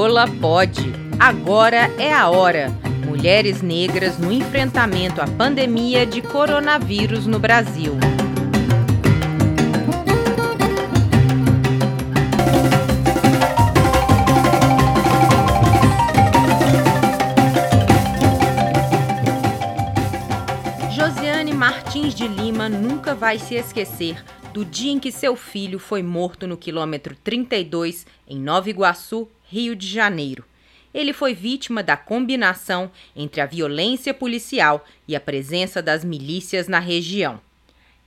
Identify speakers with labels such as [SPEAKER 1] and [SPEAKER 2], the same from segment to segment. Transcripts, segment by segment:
[SPEAKER 1] Crioula pode. Agora é a hora. Mulheres negras no enfrentamento à pandemia de coronavírus no Brasil. Josiane Martins de Lima nunca vai se esquecer do dia em que seu filho foi morto no quilômetro 32, em Nova Iguaçu, Rio de Janeiro. Ele foi vítima da combinação entre a violência policial e a presença das milícias na região.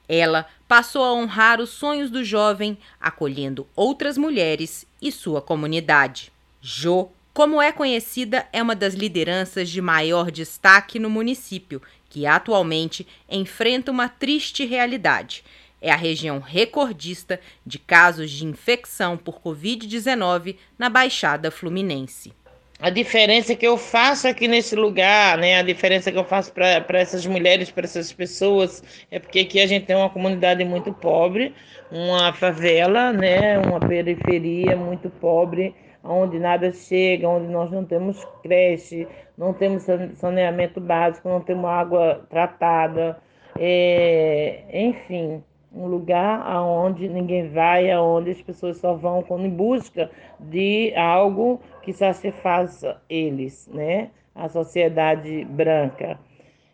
[SPEAKER 1] Ela passou a honrar os sonhos do jovem, acolhendo outras mulheres e sua comunidade. Jo, como é conhecida, é uma das lideranças de maior destaque no município, que atualmente enfrenta uma triste realidade é a região recordista de casos de infecção por Covid-19 na Baixada Fluminense.
[SPEAKER 2] A diferença que eu faço aqui nesse lugar, né? A diferença que eu faço para essas mulheres, para essas pessoas, é porque aqui a gente tem uma comunidade muito pobre, uma favela, né? Uma periferia muito pobre, onde nada chega, onde nós não temos creche, não temos saneamento básico, não temos água tratada, é... enfim um lugar aonde ninguém vai, aonde as pessoas só vão em busca de algo que satisfaça eles, né? A sociedade branca.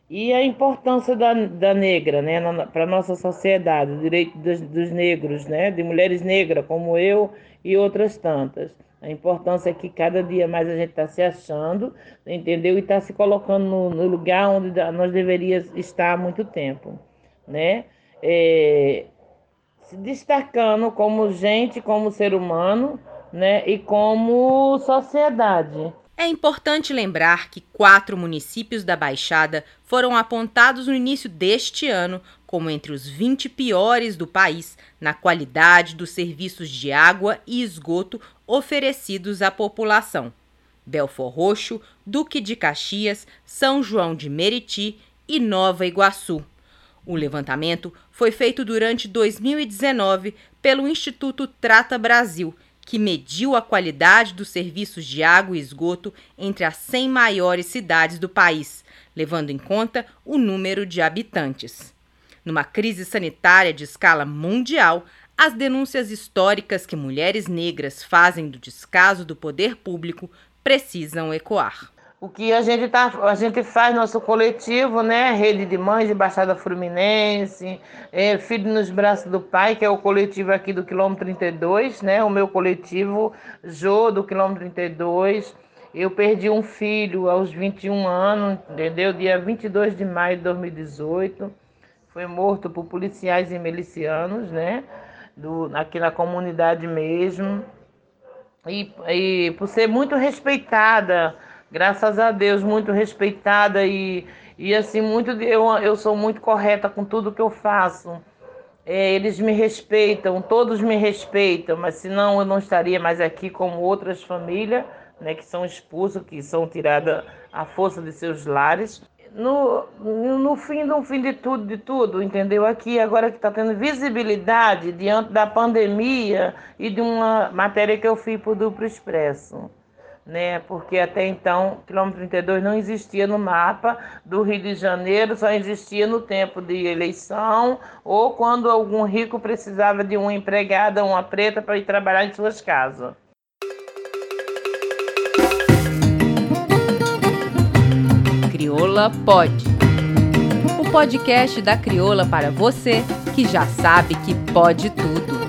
[SPEAKER 2] E a importância da, da negra, né, para a nossa sociedade, o direito dos, dos, negros, né, de mulheres negras como eu e outras tantas. A importância é que cada dia mais a gente está se achando, entendeu? E está se colocando no, no lugar onde nós deveríamos estar há muito tempo, né? É, se destacando como gente, como ser humano, né, e como sociedade.
[SPEAKER 1] É importante lembrar que quatro municípios da Baixada foram apontados no início deste ano como entre os 20 piores do país na qualidade dos serviços de água e esgoto oferecidos à população. Belfor Roxo, Duque de Caxias, São João de Meriti e Nova Iguaçu. O levantamento foi feito durante 2019 pelo Instituto Trata Brasil, que mediu a qualidade dos serviços de água e esgoto entre as 100 maiores cidades do país, levando em conta o número de habitantes. Numa crise sanitária de escala mundial, as denúncias históricas que mulheres negras fazem do descaso do poder público precisam ecoar
[SPEAKER 2] o que a gente, tá, a gente faz nosso coletivo, né? Rede de Mães de Baixada Fluminense, é, Filho nos Braços do Pai, que é o coletivo aqui do quilômetro 32, né? O meu coletivo Jô do quilômetro 32. Eu perdi um filho aos 21 anos, entendeu? Dia 22 de maio de 2018. Foi morto por policiais e milicianos, né? Do, aqui na comunidade mesmo. E, e por ser muito respeitada graças a Deus, muito respeitada e, e assim, muito eu, eu sou muito correta com tudo que eu faço. É, eles me respeitam, todos me respeitam, mas senão eu não estaria mais aqui como outras famílias, né, que são expulsas, que são tiradas à força de seus lares. No, no fim, no fim de tudo, de tudo, entendeu? Aqui, agora que está tendo visibilidade diante da pandemia e de uma matéria que eu fiz o Duplo Expresso né? Porque até então, quilômetro 32 não existia no mapa do Rio de Janeiro, só existia no tempo de eleição ou quando algum rico precisava de uma empregada, uma preta para ir trabalhar em suas casas.
[SPEAKER 1] Crioula Pode. O podcast da Crioula para você que já sabe que pode tudo.